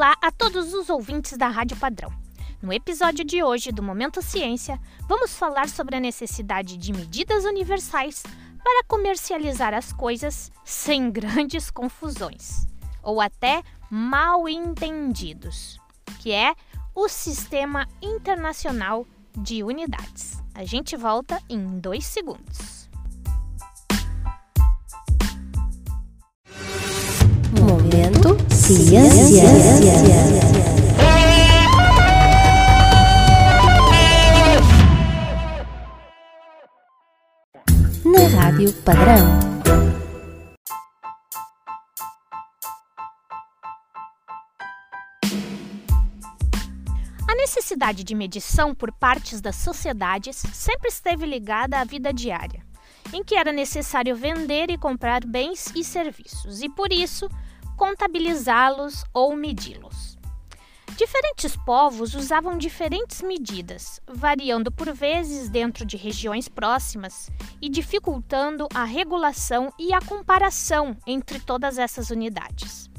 Olá a todos os ouvintes da Rádio Padrão. No episódio de hoje do Momento Ciência, vamos falar sobre a necessidade de medidas universais para comercializar as coisas sem grandes confusões ou até mal entendidos, que é o Sistema Internacional de Unidades. A gente volta em dois segundos. Momento Ciência. Na Rádio Padrão. A necessidade de medição por partes das sociedades sempre esteve ligada à vida diária, em que era necessário vender e comprar bens e serviços, e por isso contabilizá-los ou medi-los. Diferentes povos usavam diferentes medidas, variando por vezes dentro de regiões próximas e dificultando a regulação e a comparação entre todas essas unidades,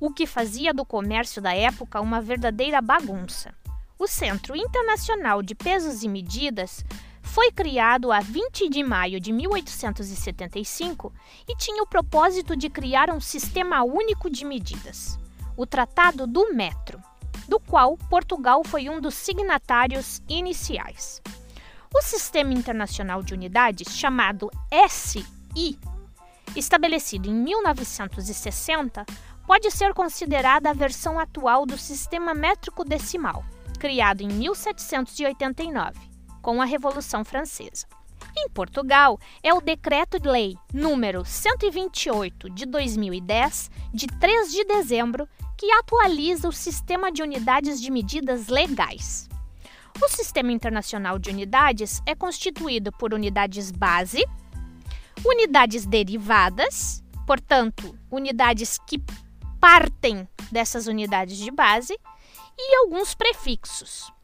o que fazia do comércio da época uma verdadeira bagunça. O Centro Internacional de Pesos e Medidas foi criado a 20 de maio de 1875 e tinha o propósito de criar um sistema único de medidas, o Tratado do Metro, do qual Portugal foi um dos signatários iniciais. O Sistema Internacional de Unidades, chamado SI, estabelecido em 1960, pode ser considerada a versão atual do sistema métrico decimal criado em 1789, com a Revolução Francesa. Em Portugal, é o Decreto-Lei número 128 de 2010, de 3 de dezembro, que atualiza o sistema de unidades de medidas legais. O Sistema Internacional de Unidades é constituído por unidades base, unidades derivadas, portanto, unidades que partem dessas unidades de base, e alguns prefixos.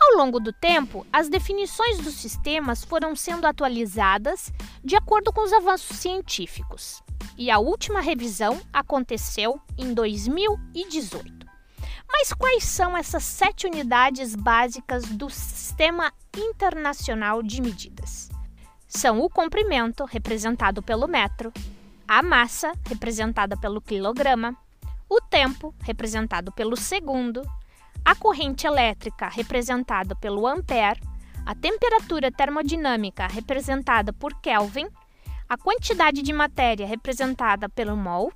Ao longo do tempo, as definições dos sistemas foram sendo atualizadas de acordo com os avanços científicos, e a última revisão aconteceu em 2018. Mas quais são essas sete unidades básicas do Sistema Internacional de Medidas? São o comprimento, representado pelo metro, a massa, representada pelo quilograma, o tempo, representado pelo segundo, a corrente elétrica, representada pelo ampere, a temperatura termodinâmica, representada por Kelvin, a quantidade de matéria, representada pelo mol,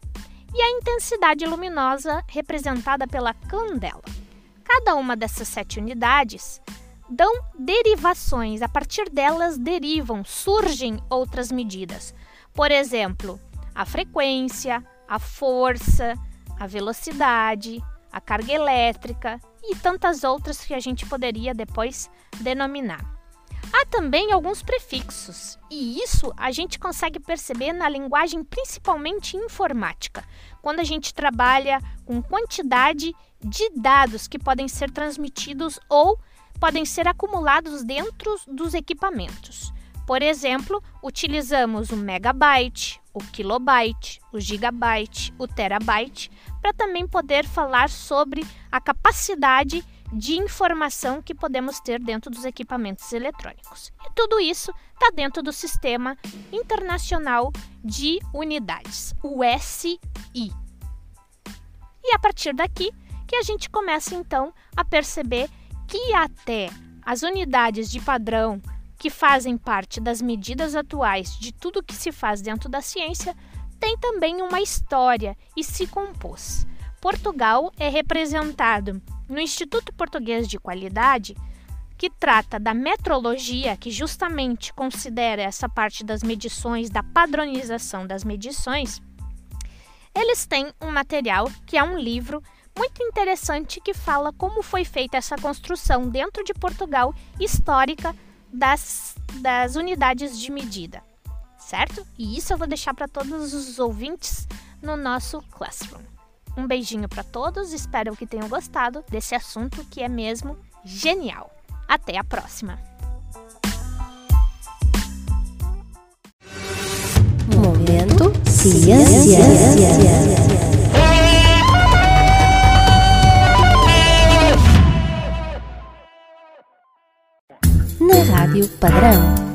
e a intensidade luminosa, representada pela candela. Cada uma dessas sete unidades dão derivações, a partir delas derivam, surgem outras medidas. Por exemplo, a frequência, a força, a velocidade, a carga elétrica e tantas outras que a gente poderia depois denominar. Há também alguns prefixos, e isso a gente consegue perceber na linguagem principalmente informática, quando a gente trabalha com quantidade de dados que podem ser transmitidos ou podem ser acumulados dentro dos equipamentos. Por exemplo, utilizamos o megabyte, o kilobyte, o gigabyte, o terabyte, para também poder falar sobre a capacidade de informação que podemos ter dentro dos equipamentos eletrônicos. E tudo isso está dentro do Sistema Internacional de Unidades, o SI. E a partir daqui que a gente começa então a perceber que até as unidades de padrão que fazem parte das medidas atuais de tudo que se faz dentro da ciência, tem também uma história e se compôs. Portugal é representado no Instituto Português de Qualidade, que trata da metrologia, que justamente considera essa parte das medições, da padronização das medições. Eles têm um material que é um livro muito interessante que fala como foi feita essa construção dentro de Portugal histórica das, das unidades de medida, certo? E isso eu vou deixar para todos os ouvintes no nosso Classroom. Um beijinho para todos, espero que tenham gostado desse assunto que é mesmo genial. Até a próxima! Momento Ciência. Na Rádio Padrão.